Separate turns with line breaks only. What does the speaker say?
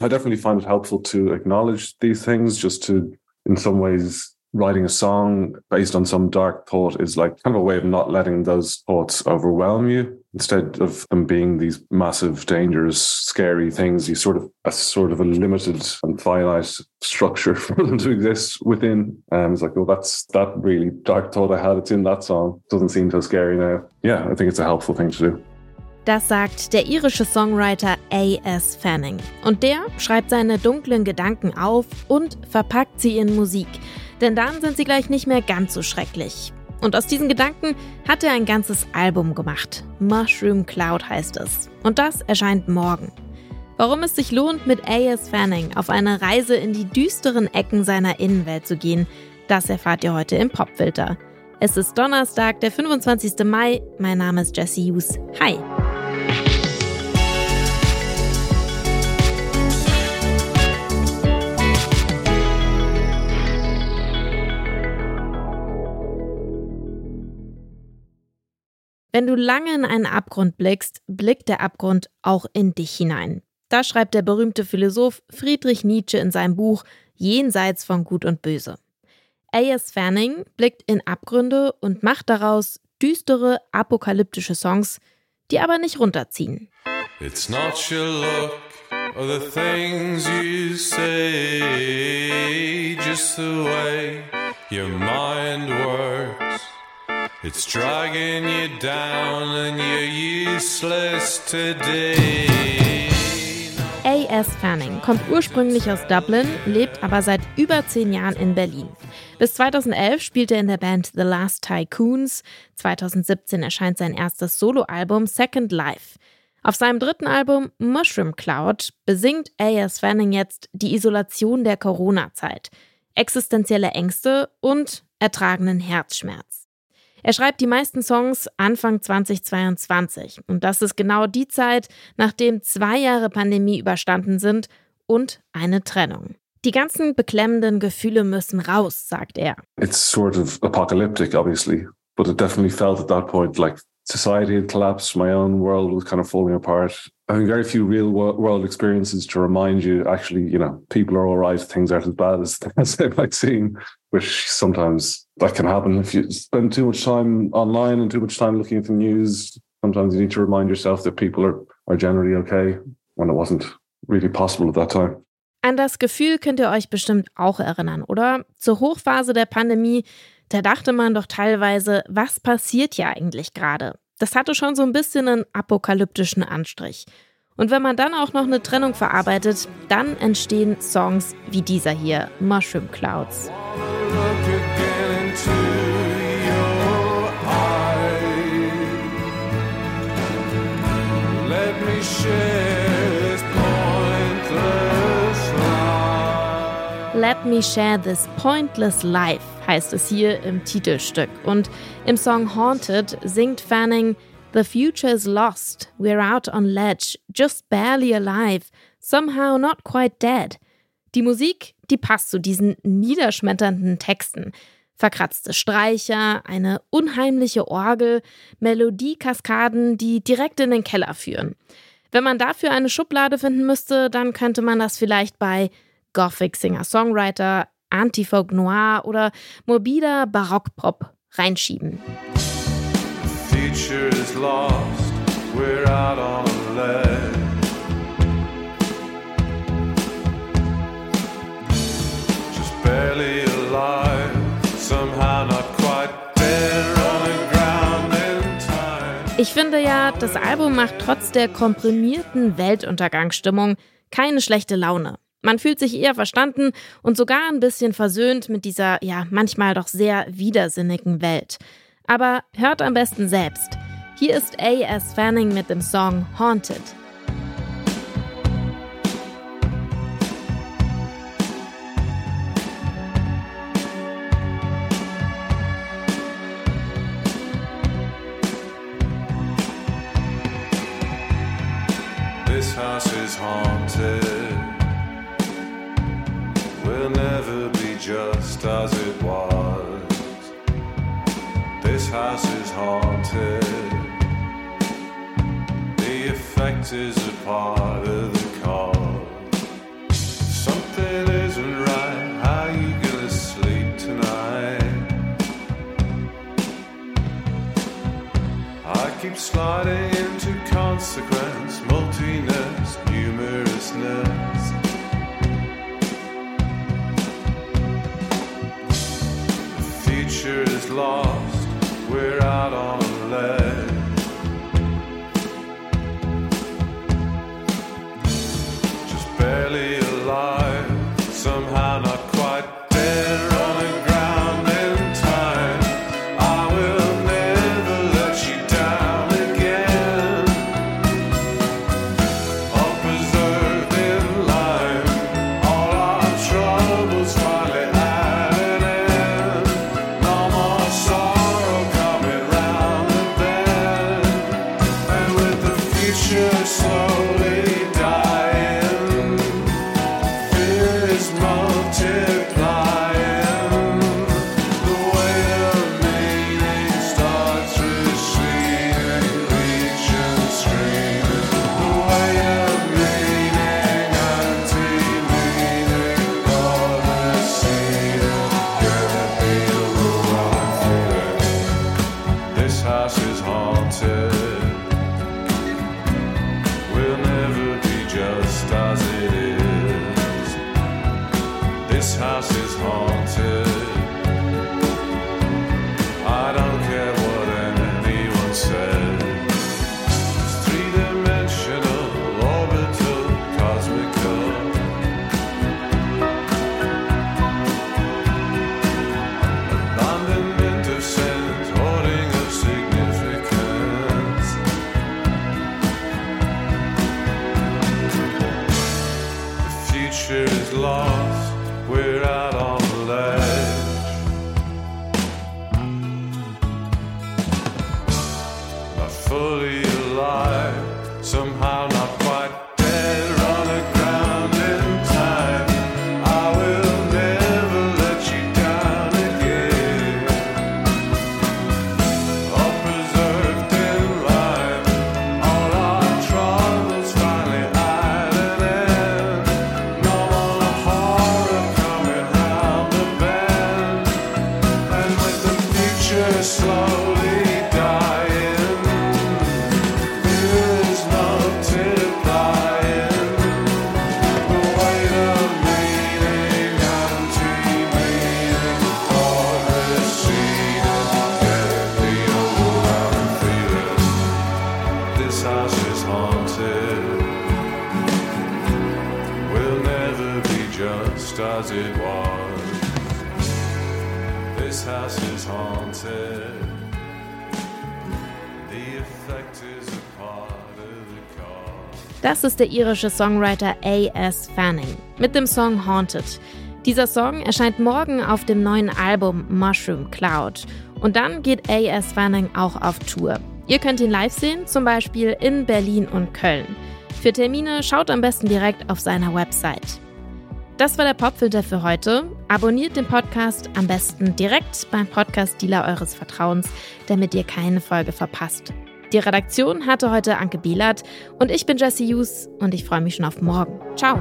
I definitely find it helpful to acknowledge these things, just to, in some ways, writing a song based on some dark thought is like kind of a way of not letting those thoughts overwhelm you. Instead of them being these massive dangerous scary things you sort of a sort of a limited and finite structure for them to exist within. And it's like well that's that really dark thought i had it's in that song. Doesn't seem so scary now. Yeah i think it's a helpful thing to do
Das sagt der irische Songwriter A.S. Fanning. Und der schreibt seine dunklen Gedanken auf und verpackt sie in Musik. Denn dann sind sie gleich nicht mehr ganz so schrecklich. Und aus diesen Gedanken hat er ein ganzes Album gemacht. Mushroom Cloud heißt es. Und das erscheint morgen. Warum es sich lohnt, mit A.S. Fanning auf eine Reise in die düsteren Ecken seiner Innenwelt zu gehen, das erfahrt ihr heute im Popfilter. Es ist Donnerstag, der 25. Mai. Mein Name ist Jesse Hughes. Hi! Wenn du lange in einen Abgrund blickst, blickt der Abgrund auch in dich hinein. Das schreibt der berühmte Philosoph Friedrich Nietzsche in seinem Buch Jenseits von Gut und Böse. A.S. Fanning blickt in Abgründe und macht daraus düstere, apokalyptische Songs, die aber nicht runterziehen. It's not your look or the things you say, just the way your mind works. It's dragging you down and you're useless today. A.S. Fanning kommt ursprünglich aus Dublin, lebt aber seit über zehn Jahren in Berlin. Bis 2011 spielte er in der Band The Last Tycoons. 2017 erscheint sein erstes Soloalbum Second Life. Auf seinem dritten Album Mushroom Cloud besingt A.S. Fanning jetzt die Isolation der Corona-Zeit, existenzielle Ängste und ertragenen Herzschmerz. Er schreibt die meisten Songs Anfang 2022 und das ist genau die Zeit, nachdem zwei Jahre Pandemie überstanden sind und eine Trennung. Die ganzen beklemmenden Gefühle müssen raus, sagt er.
It's sort of apocalyptic, obviously, but it definitely felt at that point like society had collapsed, my own world was kind of falling apart. Having very few real world experiences to remind you, actually, you know, people are all right, things aren't as bad as, as they might seem, which sometimes that can happen if you spend too much time online and too much time looking at the news. Sometimes you need to remind yourself that people are, are generally okay when it wasn't really possible at that time.
An das Gefühl könnt ihr euch bestimmt auch erinnern, oder? Zur Hochphase der Pandemie, da dachte man doch teilweise, was passiert hier eigentlich gerade? Das hatte schon so ein bisschen einen apokalyptischen Anstrich. Und wenn man dann auch noch eine Trennung verarbeitet, dann entstehen Songs wie dieser hier, Mushroom Clouds. Let Me Share This Pointless Life heißt es hier im Titelstück. Und im Song Haunted singt Fanning The future is lost, we're out on ledge, just barely alive, somehow not quite dead. Die Musik, die passt zu diesen niederschmetternden Texten. Verkratzte Streicher, eine unheimliche Orgel, Melodiekaskaden, die direkt in den Keller führen. Wenn man dafür eine Schublade finden müsste, dann könnte man das vielleicht bei Gothic Singer-Songwriter, Antifolk Noir oder morbider Barockpop reinschieben. Ich finde ja, das Album macht trotz der komprimierten Weltuntergangsstimmung keine schlechte Laune. Man fühlt sich eher verstanden und sogar ein bisschen versöhnt mit dieser, ja, manchmal doch sehr widersinnigen Welt. Aber hört am besten selbst. Hier ist A.S. Fanning mit dem Song Haunted. This house is haunted. can be just as it was. This house is haunted. The effect is a part of the cause.
Something isn't right. How you gonna sleep tonight? I keep sliding into consequences. Future is lost, we're out on a ledge. Just barely future slowly lost, we're out as it was. This house is haunted. The effect is a part of the cause.
Das ist der irische Songwriter A.S. Fanning mit dem Song Haunted. Dieser Song erscheint morgen auf dem neuen Album Mushroom Cloud. Und dann geht A.S. Fanning auch auf Tour. Ihr könnt ihn live sehen, zum Beispiel in Berlin und Köln. Für Termine schaut am besten direkt auf seiner Website. Das war der Popfilter für heute. Abonniert den Podcast am besten direkt beim Podcast-Dealer eures Vertrauens, damit ihr keine Folge verpasst. Die Redaktion hatte heute Anke Bielert und ich bin Jesse Hughes und ich freue mich schon auf morgen. Ciao!